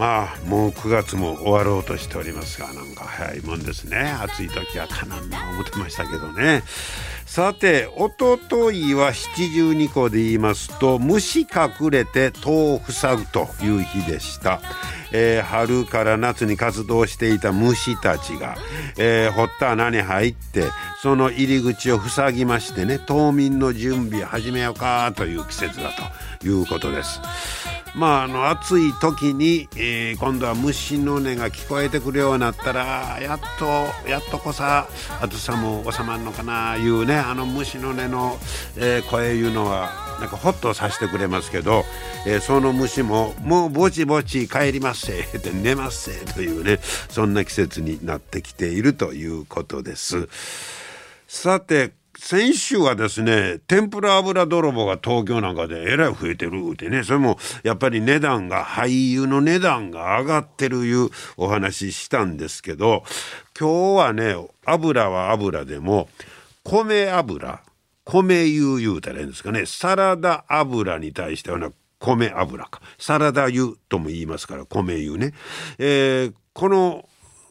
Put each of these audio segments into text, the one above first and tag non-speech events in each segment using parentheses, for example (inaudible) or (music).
まあもう9月も終わろうとしておりますがなんか早いもんですね。暑い時はかなんな思ってましたけどね。さておとといは七十二個で言いますと虫隠れて戸を塞ぐという日でした、えー、春から夏に活動していた虫たちが、えー、掘った穴に入ってその入り口を塞ぎましてね冬眠の準備始めようかという季節だということです。まああの暑い時に、えー、今度は虫の音が聞こえてくるようになったらやっとやっとこさ暑さも収まるのかないうねあの虫の音の、えー、声いうのはなんかホッとさせてくれますけど、えー、その虫ももうぼちぼち帰りますせって寝ますせというねそんな季節になってきているということです。さて先週はですね天ぷら油泥棒が東京なんかでえらい増えてるってね。それもやっぱり値段が俳優の値段が上がってるいうお話したんですけど今日はね油は油でも米油米油言うたらいいんですかね。サラダ油に対してはな米油か。サラダ油とも言いますから米油ね、えー、この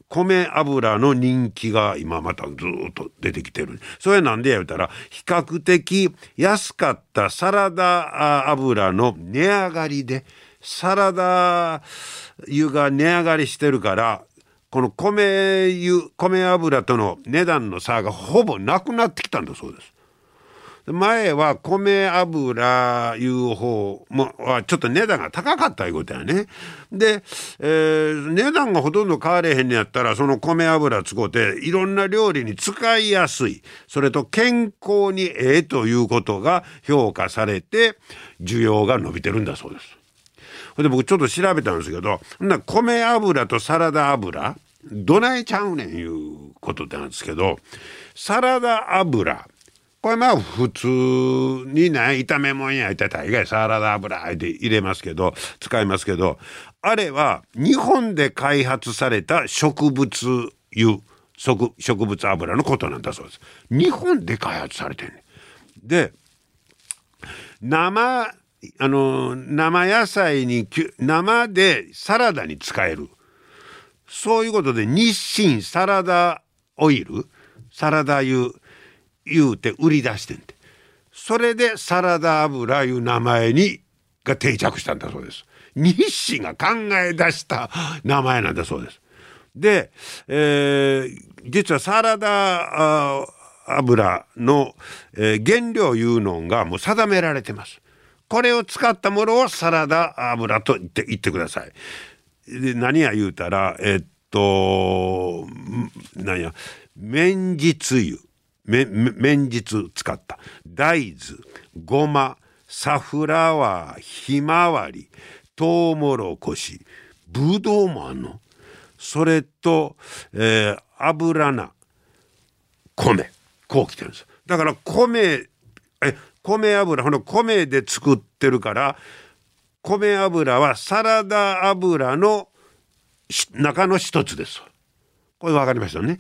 米油の人気が今またずっと出てきてる。それなんでや言うたら、比較的安かったサラダ油の値上がりで、サラダ油が値上がりしてるから、この米油、米油との値段の差がほぼなくなってきたんだそうです。前は米油いう方もはちょっと値段が高かったいうことやね。で、えー、値段がほとんど変われへんのやったらその米油使うていろんな料理に使いやすいそれと健康にええということが評価されて需要が伸びてるんだそうです。で僕ちょっと調べたんですけどな米油とサラダ油どないちゃうねんいうことなんですけどサラダ油これまあ普通にね炒め物焼いて大概サラダ油で入れますけど使いますけどあれは日本で開発された植物油植物油のことなんだそうです。日本で開発されてんねで生あの生野菜に生でサラダに使える。そういうことで日清サラダオイルサラダ油言うて売り出してんて。それでサラダ油いう名前にが定着したんだそうです。日清が考え出した名前なんだそうです。で、えー、実はサラダ油の、えー、原料いうのがもう定められてます。これを使ったものをサラダ油と言って言ってください。で何や言うたらえー、っと何や綿実油綿実使った。大豆ごまサフラワーひまわりトウモロコシぶどうもあんの？それと、えー、油菜米。こうきてるんですだから米え米油この米で作ってるから米油はサラダ油の中の一つです。これ分かりましたね？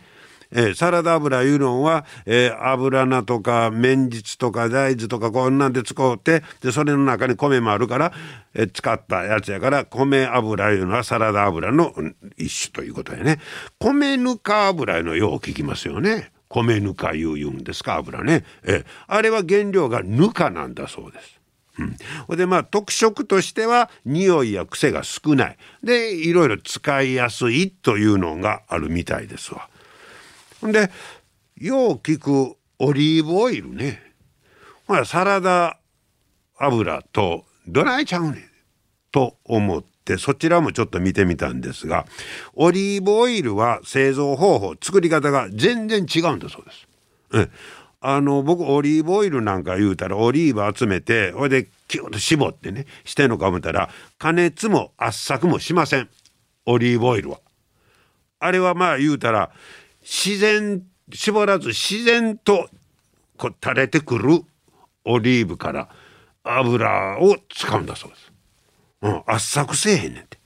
えー、サラダ油いうのは、えー、油菜とか綿実とか大豆とかこんなんで使うてでそれの中に米もあるから、えー、使ったやつやから米油いうのはサラダ油の一種ということやね。米ぬか油のよう聞きますよね。米ぬかいう言うんですか油ね、え、あれは原料がぬかなんだそうです。うん、でまあ特色としては匂いや癖が少ない。でいろいろ使いやすいというのがあるみたいですわ。でよう聞くオリーブオイルねほらサラダ油とどないちゃうねんと思ってそちらもちょっと見てみたんですがオリーブオイルは製造方法作り方が全然違うんだそうです。えあの僕オリーブオイルなんか言うたらオリーブ集めてほいでキュッと絞ってねしてんのか思ったら加熱も圧搾もしませんオリーブオイルは。あれはまあ言うたら自然絞らず自然とこう垂れてくるオリーブから油を使うんだそうです。うん、圧搾せえへんねんて。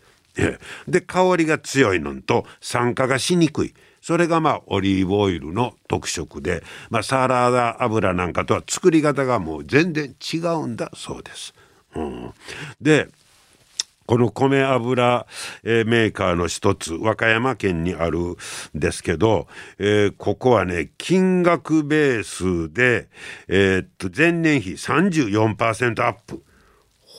で香りが強いのと酸化がしにくいそれがまあオリーブオイルの特色で、まあ、サラダ油なんかとは作り方がもう全然違うんだそうです。うん、でこの米油、えー、メーカーの一つ和歌山県にあるんですけど、えー、ここはね金額ベースで、えー、っと前年比34%アップ。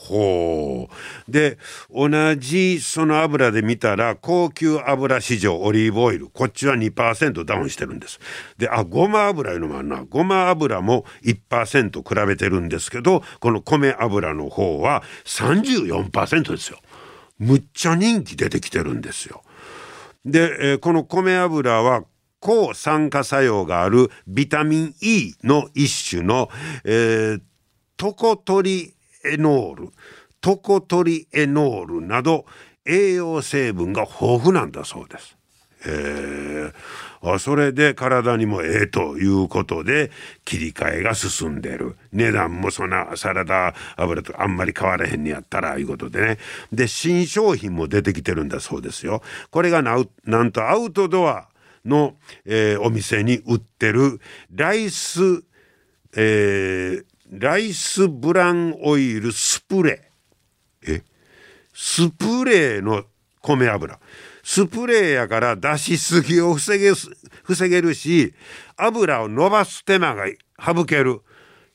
ほう。で、同じその油で見たら、高級油市場オリーブオイル、こっちは2%ダウンしてるんです。で、あ、ごま油いうのもあるな。ごま油も1%比べてるんですけど、この米油の方は34%ですよ。むっちゃ人気出てきてるんですよ。で、えー、この米油は抗酸化作用があるビタミン E の一種の、えー、トコトリエノールトコトリエノールなど栄養成分が豊富なんだそうです。えー、それで体にもええということで切り替えが進んでる。値段もそんなサラダ油とあんまり変わらへんにやったらいうことでね。で新商品も出てきてるんだそうですよ。これがなんとアウトドアの、えー、お店に売ってるライス、えー、ライスブランオイルスプレー。え？スプレーの米油。スプレーやから出しすぎを防げ防げるし、油を伸ばす手間が省ける。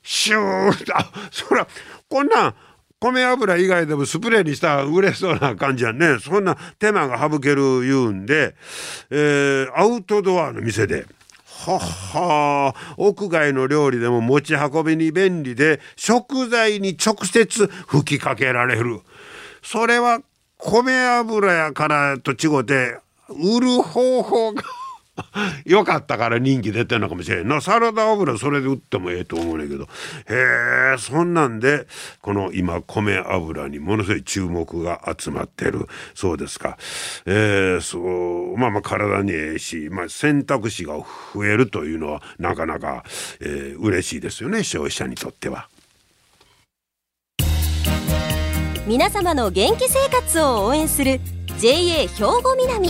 シューッあ、そら、こんなん米油以外でもスプレーにしたら売れそうな感じやね。そんな手間が省ける言うんで、えー、アウトドアの店で。はは。屋外の料理でも持ち運びに便利で食材に直接吹きかけられる。それは米油やからと違って売る方法が (laughs) よかったから人気出てんのかもしれんな。サラダ油それで売ってもええと思うねんけど。へえそんなんでこの今米油にものすごい注目が集まってる。そうですか。えー、そうまあまあ体にええし、まあ、選択肢が増えるというのはなかなか、えー、嬉しいですよね消費者にとっては。皆様の元気生活を応援する JA 兵庫南。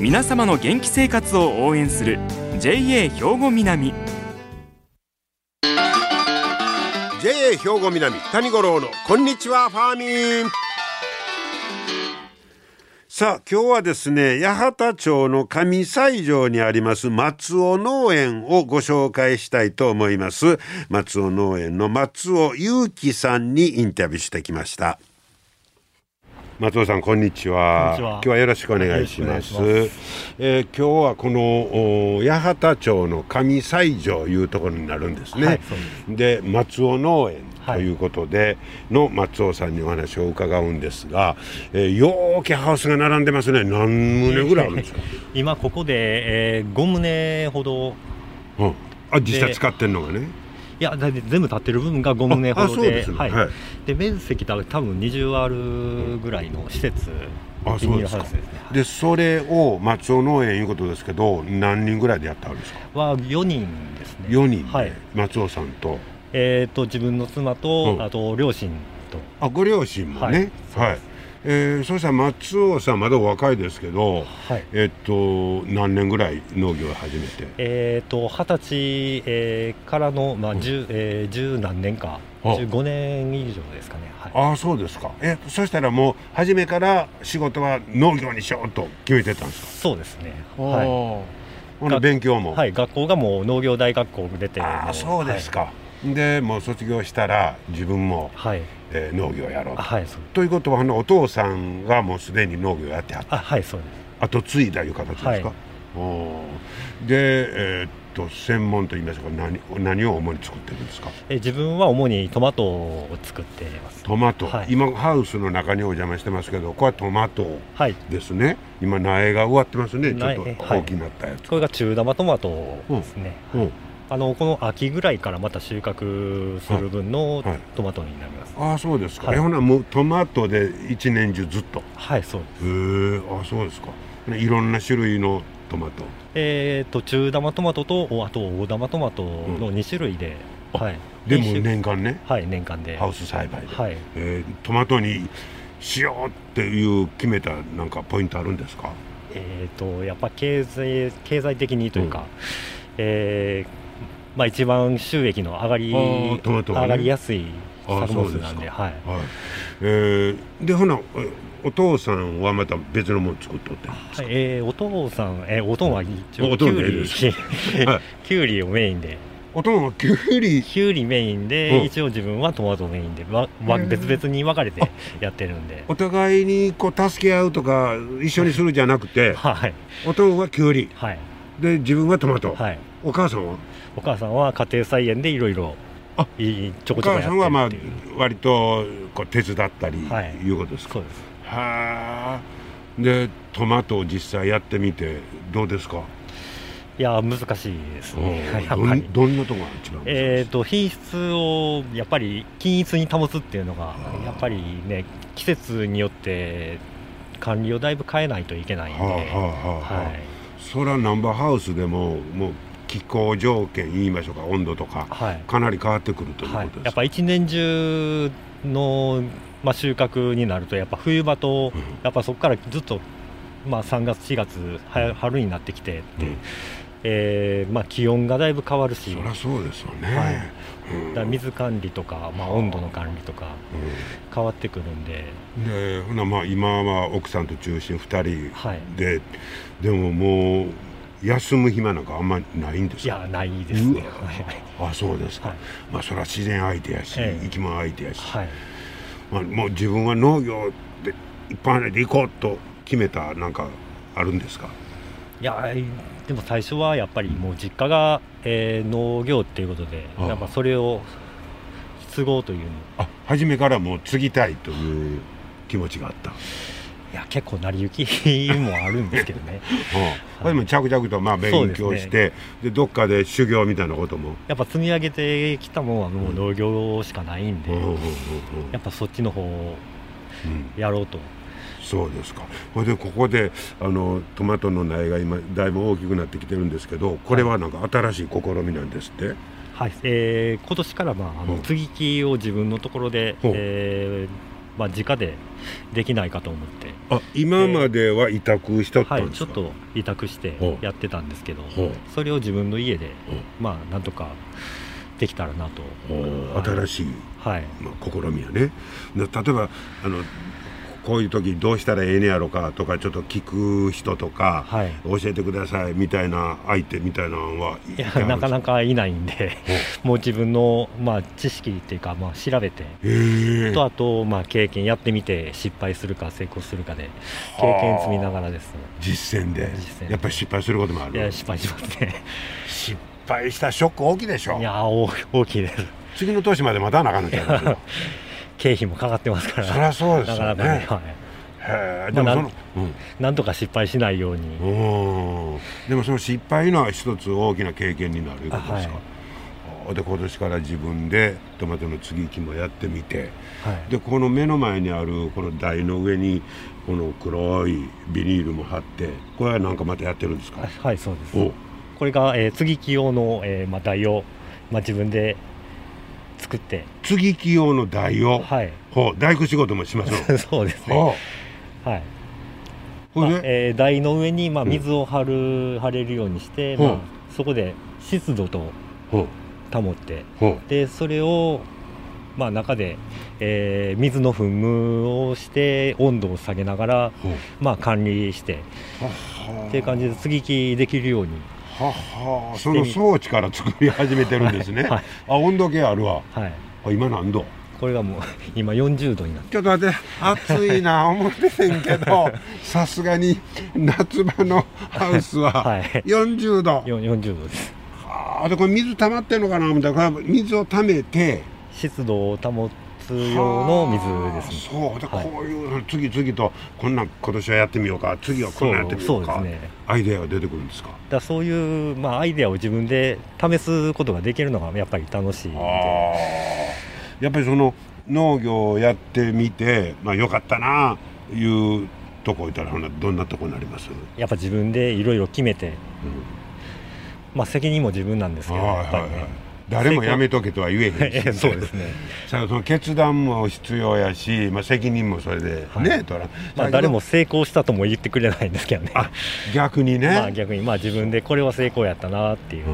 皆様の元気生活を応援する JA 兵庫南。JA 兵庫南谷五郎のこんにちはファーミン。さあ今日はですね八幡町の上西条にあります松尾農園をご紹介したいと思います。松尾農園の松尾裕樹さんにインタビューしてきました。松尾さんこんにちは。今日はよろしくお願いします。えー、今日はこの八幡町の上西条いうところになるんですね、はい、で松尾農園ということでの松尾さんにお話を伺うんですが、えー、ようけハウスが並んでますね。何棟ぐらいあるんですか？(laughs) 今ここで、えー、5棟ほど、うん、あ実際使ってるのがねいや全部立ってる部分が5棟ほどで、ね、はい、はい、で面積多分20あるぐらいの施設、あそうですか、ね、でそれを松尾農園いうことですけど何人ぐらいでやってあるんですか？は4人ですね。4人はい、松尾さんと。えっ、ー、と自分の妻と、うん、あと両親と。あご両親もね。はい、はいえー、そしたら松尾さんまだお若いですけど、はい、えっと何年ぐらい農業を始めて？えっと二十歳、えー、からのまあ十、うん、えー、十何年か。15年以上ですかね、はい、ああそうですか。えそしたらもう初めから仕事は農業にしようと決めてたんですか？そうですね。はい。勉強も？はい学校がもう農業大学校出てああそうですか、はい、でもう卒業したら自分も、はい。えー、農業やろうと。はい、ということはあのお父さんがもうすでに農業やってはった。あはいそうです。後継いだいう形ですか、はい、で、えー、っと専門といいますか。何何を主に作ってるんですか？え自分は主にトマトを作ってます。トマト、はい、今ハウスの中にお邪魔してますけどこれはトマトですね、はい、今苗が植わってますね。ちょっと大きくなったやつ、はい、これが中玉トマトですね、うん。うんあのこの秋ぐらいからまた収穫する分のトマトになります、はい、ああそうですか、はい、ほなもうトマトで一年中ずっと。はいそうです。へえあそうですか。いろんな種類のトマト。えーと中玉トマトとあと大玉トマトの2種類で、うん、はい。でも年間ね。はい年間で。ハウス栽培で、はい。えー、トマトにしようっていう決めたなんかポイントあるんですか？えーとやっぱ経済経済的にというか、うん、えーまあ、一番収益の上がり、ね、上がりやすい作物なんではい、はい、えー、でほなお父さんはまた別のもの作っとってはいえー、お父さん、えー、おとんは一応きゅうりきゅうりをメインで。おとんはきゅうりきゅうりメインで、一応自分はトマトメインでわわ別々に分かれてやってるんで。お互いにこう助け合うとか一緒にするじゃなくて、(laughs) はい、おとんはきゅうり、はい、で自分はトマト、はい、お母さんは？お母さんは家庭菜園でいろいろちょこちょこやってるお母さんはまあ割とこう手伝ったりい。うことですか、そうです。はあ。でトマトを実際やってみてどうですか？いや難しいですね。(laughs) どどんなところが一番えっ、と品質をやっぱり均一に保つっていうのがやっぱりね季節によって管理をだいぶ変えないといけないんで、はあはあはあ、はい、それはナンバーハウスでももう気候条件言いましょうか温度とか、はい、かなり変わってくるということです、はい、やっぱ一年中の、まあ、収穫になるとやっぱ冬場と、うん、やっぱそこからずっと、まあ、3月4月春になってきてって、うん、えー、まあ、気温がだいぶ変わるし。そりゃそうですよね、はい。うん、だ水管理とか、まあ、温度の管理とか変わってくるんで,、でほなまあ今は奥さんと中心2人で、はい、でももう休む暇なんかあんまりないんですか？いやないですね。あそうですか、はい、まあそれは自然相手やし、ええ、生き物相手やし、はい、まあ、もう自分は農業で一般で行こうと決めたなんかあるんですか？いやでも最初はやっぱりもう実家が、えー、農業っていうことでやっぱそれを継ごうという。あ初めからもう継ぎたいという気持ちがあったいや結構成り行きもあるんですけどね、(laughs) うん、でも着々とまあ勉強してで、ね、どっかで修行みたいなことも。やっぱ積み上げてきたものはもう農業しかないんで、やっぱそっちの方をやろうと、うん、そうですか。ほでここであのトマトの苗が今だいぶ大きくなってきてるんですけどこれはなんか新しい試みなんですって、はい、えー、今年からまああの接ぎ木を自分のところで、えーまあ、直でできないかと思って。あ今までは委託したったんですか、はい、ちょっと委託してやってたんですけどそれを自分の家でまあなんとかできたらなと新しい、はい。まあ、試みやね。例えばあのこういう時どうしたらええねやろかとかちょっと聞く人とか、はい、教えてくださいみたいな相手みたいなのはいやなかなかいないんでもう自分の、まあ、知識っていうか、まあ、調べてとあと、まあ、経験やってみて失敗するか成功するかで経験積みながらです。実践で。やっぱり失敗することもある。いや失敗しますね。失敗したショック大きいでしょ。いや大きいです。次の年まで待たなあかんのちゃう (laughs) 経費もかかってますから。そりゃそうですよね。なかなかね、はい。でもその、うん、なんとか失敗しないように。でもその失敗のは一つ大きな経験になるいうことですか、はい、で今年から自分でトマトの接ぎ木もやってみて、はい、でこの目の前にあるこの台の上にこの黒いビニールも貼ってこれはなんかまたやってるんですか？はいそうです。これが、えー、接ぎ木用の、えーまあ、台を、まあ、自分で作って。接ぎ木用の台を、はい、ほう大工仕事もします (laughs) そうですね。はい。まあえー、台の上に、まあ、水を張る、うん、張れるようにして、まあ、そこで湿度と保ってでそれを、まあ、中で、えー、水の噴霧をして温度を下げながら、まあ、管理してっていう感じで接ぎ木できるようにははその装置から作り始めてるんですね、(laughs) はい、あ温度計あるわ、はい、今何度？これがもう (laughs) 今40度になって。ちょっと待って暑いな (laughs) 思っててんけどさすがに夏場のハウスは40度、はい、40度です。あでこれ水溜まってんのかな？思ったら水を溜めて湿度を保つ用の水ですね。そう。で、はい、こういう次々とこんな今年はやってみようか。次はこんなやってみようか。そうです、ね、アイデアが出てくるんですか？だそういう、まあ、アイデアを自分で試すことができるのがやっぱり楽しいんで。やっぱりその農業をやってみて、まあ、よかったないうとこいたらどんなとこになります？やっぱ自分でいろいろ決めて、うん、まあ責任も自分なんですけど、やっぱりね、はいはい誰もやめとけとは言えへんし、(laughs) そうですね。その決断も必要やし、まあ、責任もそれでね、はい、まあ、誰も成功したとも言ってくれないんですけどね。逆にね、まあ、逆に。まあ自分でこれは成功やったなっていう、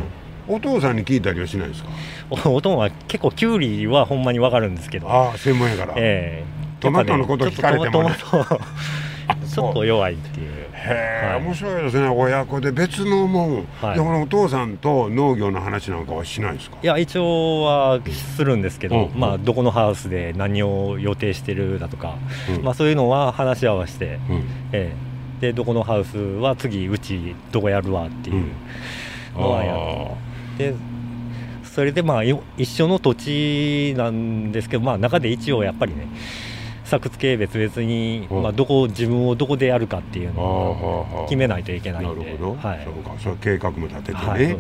うん、お父さんに聞いたりはしないですか？お父は結構きゅうりはほんまに分かるんですけど。ああ専門やから。ええ。ー、トマトのこと聞かれても、ね、ちょっと弱いっていう。へえ、はい、面白いですね。親子で別のもん、はい、でこのお父さんと農業の話なんかはしないですか？いや一応はするんですけど、うん、まあ、どこのハウスで何を予定してるだとか、うん、まあ、そういうのは話し合わせて、うん、えー、でどこのハウスは次うちどこやるわっていうのはやって。でそれでまあ一緒の土地なんですけど、まあ、中で一応やっぱりね作付け別々に、まあ、どこ自分をどこでやるかっていうのを決めないといけないなるほど、はい、そうか。それ計画も立ててね、はい、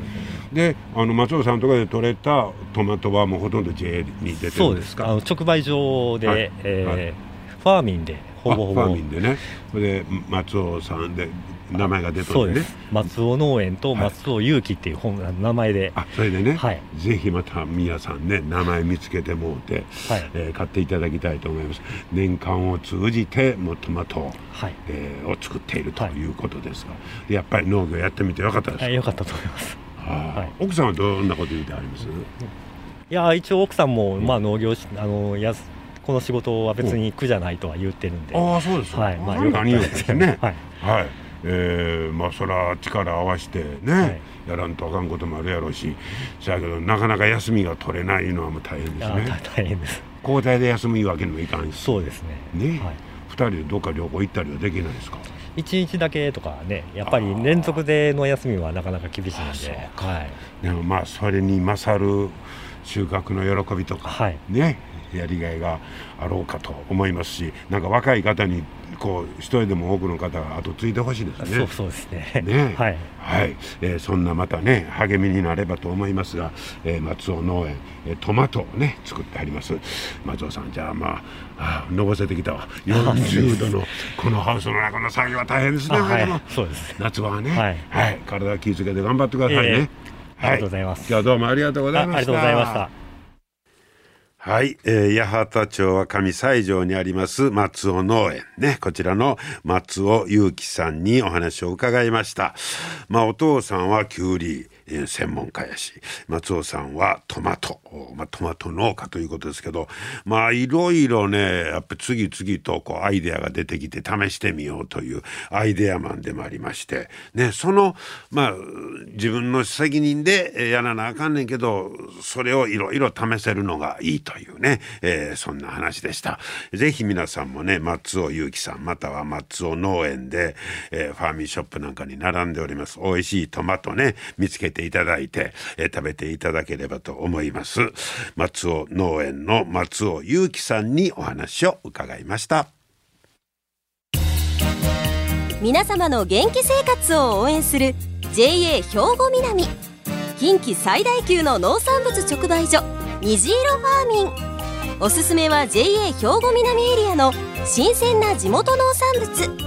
であの松尾さんとかで取れたトマトはもうほとんど JA に出てるんですか？そうです。あの直売所で、はい、えーはい、ファーミンでほぼほぼ。ファーミンでね。で松尾さんで名前が出たんでね。松尾農園と松尾勇気っていう本、はい、名前で。あそれでね、はい、ぜひまた皆さんね名前見つけてもうて、はい、えー、買っていただきたいと思います。年間を通じてもトマト、はい。えー、を作っているとい。うことですが、はい、やっぱり農業やってみてよかったですか？よかったと思います、はい、奥さんはどんなこと言ってあります？いや一応奥さんも、まあ、農業あのやこの仕事は別に苦じゃないとは言ってるんで、ああそうですはい。まあよかったですね。はい、はいえー、まあそら力合わせてね、はい、やらんとあかんこともあるやろうしそやけどなかなか休みが取れないのはもう大変ですね。大変です。交代で休むわけにもいかんし。そうですね。ね、はい、2人でどっか旅行行ったりはできないですか？1日だけとかねやっぱり連続での休みはなかなか厳しいんで。はい、でもまあそれに勝る収穫の喜びとか、はい、ねやりがいがあろうかと思いますしなんか若い方にこう一人でも多くの方が後継いでほしいですね。そうそうですね。ねはい、はい、えー、そんなまたね励みになればと思いますが、えー、松尾農園、えー、トマトをね作ってあります。松尾さんじゃあまああのぼせてきたわ。(laughs) 40度のこのハウスの中の作業は大変ですね。はい、そうです。夏場はね、はい、はい、体気をつけて頑張ってくださいね。えー、はい、ありがとうございます。今日はどうもありがとうございました。ありがとうございました。はい、えー、八幡町は上西条にあります松尾農園ね、こちらの松尾祐樹さんにお話を伺いました。まあお父さんはきゅ専門家やし松尾さんはトマト、まあ、トマト農家ということですけどまあいろいろねやっぱ次々とこうアイデアが出てきて試してみようというアイデアマンでもありましてねそのまあ自分の責任でやらなあかんねんけどそれをいろいろ試せるのがいいというね、えー、そんな話でした。ぜひ皆さんもね松尾祐樹さんまたは松尾農園で、えー、ファーミーショップなんかに並んでおります美味しいトマトね見つけていただいて、えー、食べていただければと思います。松尾農園の松尾祐樹さんにお話を伺いました。皆様の元気生活を応援する JA 兵庫南近畿最大級の農産物直売所虹色ファーミンおすすめは JA 兵庫南エリアの新鮮な地元農産物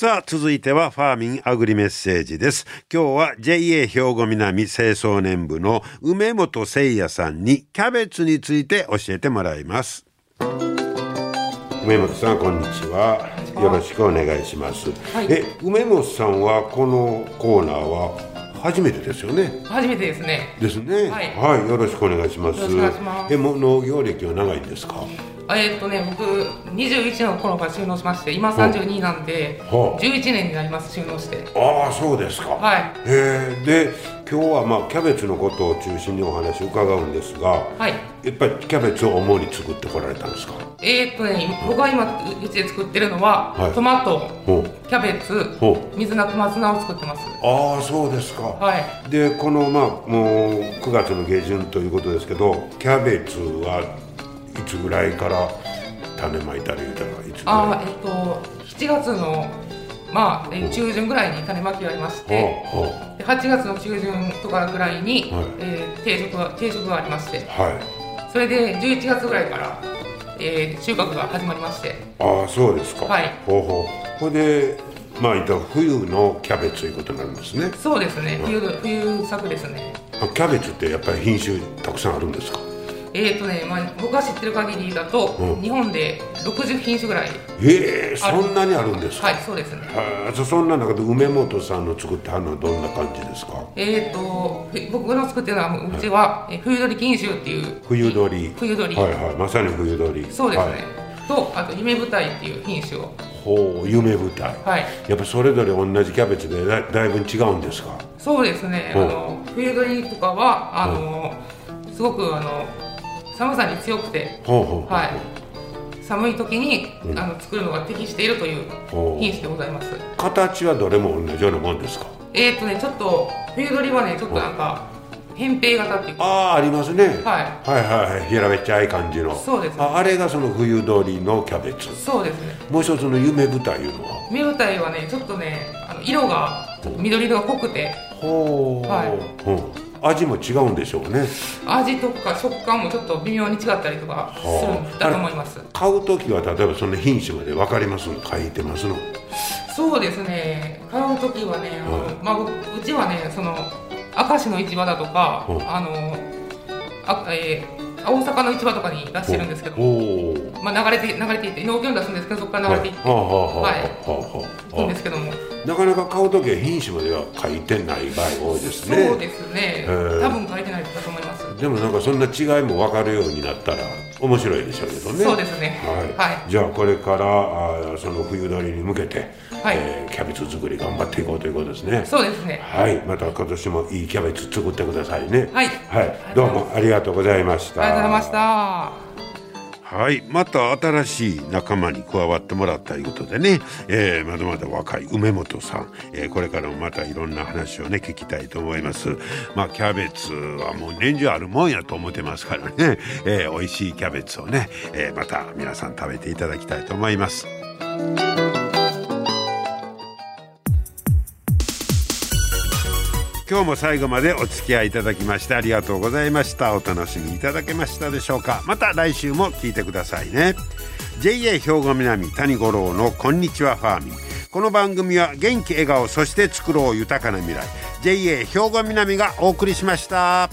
さあ続いてはファーミンアグリメッセージです今日は JA 兵庫南清掃年部の梅本誠也さんにキャベツについて教えてもらいます梅本さんこんにちはよろしくお願いします、はい、え梅本さんはこのコーナーは初めてですよね。初めてですね。ですね。はい、はい、よろしくお願いします。え、も農業歴は長いんですか？えー、っとね、僕21の頃から収納しまして、今32なんで、はあ、11年になります収納して。ああ、そうですか。はい。えー、で、今日はまあキャベツのことを中心にお話を伺うんですが、はい。やっぱりキャベツを主に作ってこられたんですか？えー、っとね、僕が今うちで作ってるのは、はい、トマト、キャベツ、水菜小松菜を作ってます。ああ、そうですか。はい。で、このまあもう9月の下旬ということですけど、キャベツはいつぐらいから種まいたり言うたらいつぐらい？あえっと7月のまあ、え中旬ぐらいに種まきがありまして、で8月の中旬とかぐらいに、はい、えー、定食が定食がありまして、はい、それで11月ぐらいから、えー、収穫が始まりまして。ああそうですか。はい。ほうほう。これでまあいった冬のキャベツということになるんですね。そうですね、冬冬作ですね。キャベツってやっぱり品種たくさんあるんですか？えっ、ー、とね、まあ、僕が知ってる限りだと、うん、日本で60品種ぐらいええー、そんなにあるんですか？はいそうですね。はそんな中で梅本さんの作ったのはどんな感じですか？えっ、ー、と僕の作ってるのはうちは、はい、冬鳥品種っていう冬鳥。冬鳥。はいはい。まさに冬鳥。そうですね、はい、とあと夢舞台っていう品種を。ほう夢舞台。はい。やっぱそれぞれ同じキャベツでだだいぶ違うんですか？そうですね。あの冬鳥とかはあの、すごくあの寒さに強くて、はい、寒い時に、うん、あの作るのが適しているという品種でございます。形はどれも同じようなもんですか？えっ、とねちょっと冬鳥はねちょっとなんか扁平型っていうああありますね、はい、はいはい平べっちゃい感じの。そうです、ね、ああれがその冬鳥のキャベツ。そうですね。もう一つの夢舞台いうのは？夢舞台はねちょっとねあの色がちょっと緑色が濃くて。ほう。はい、う。ん味も違うんでしょうね。味とか食感もちょっと微妙に違ったりとかするんだと思います。買う時は例えばその品種まで分かりますの？書いてますのそうですね。買う時はね、はい、まあ、うちはねその明石の市場だとか、あのあえー大阪の市場とかに出してるんですけど、まあ、流れて流れていって農協に出すんですけどそこから流れていってはい。行くんですけども。なかなか買う時は品種までは書いてない場合多いですね。そうですね。多分書いてないだと思います。でもなんかそんな違いも分かるようになったら面白いでしょうけどね。そうですね。はい、はい、じゃあこれからあその冬鳥に向けて、はい。えー、キャベツ作り頑張っていこうということですね。そうですね。はい。また今年もいいキャベツ作ってくださいね。はい、はい、どうもありがとうございました。ありがとうございましたはい。また新しい仲間に加わってもらったいうことでね、えー、まだまだ若い梅本さん、えー、これからもまたいろんな話をね聞きたいと思います。まあキャベツはもう年中あるもんやと思ってますからね、えー、美味しいキャベツをね、えー、また皆さん食べていただきたいと思います。今日も最後までお付き合いいただきましてありがとうございました。お楽しみいただけましたでしょうか。また来週も聞いてくださいね。JA 兵庫南谷五郎のこんにちはファーミン。この番組は元気笑顔そして作ろう豊かな未来。JA 兵庫南がお送りしました。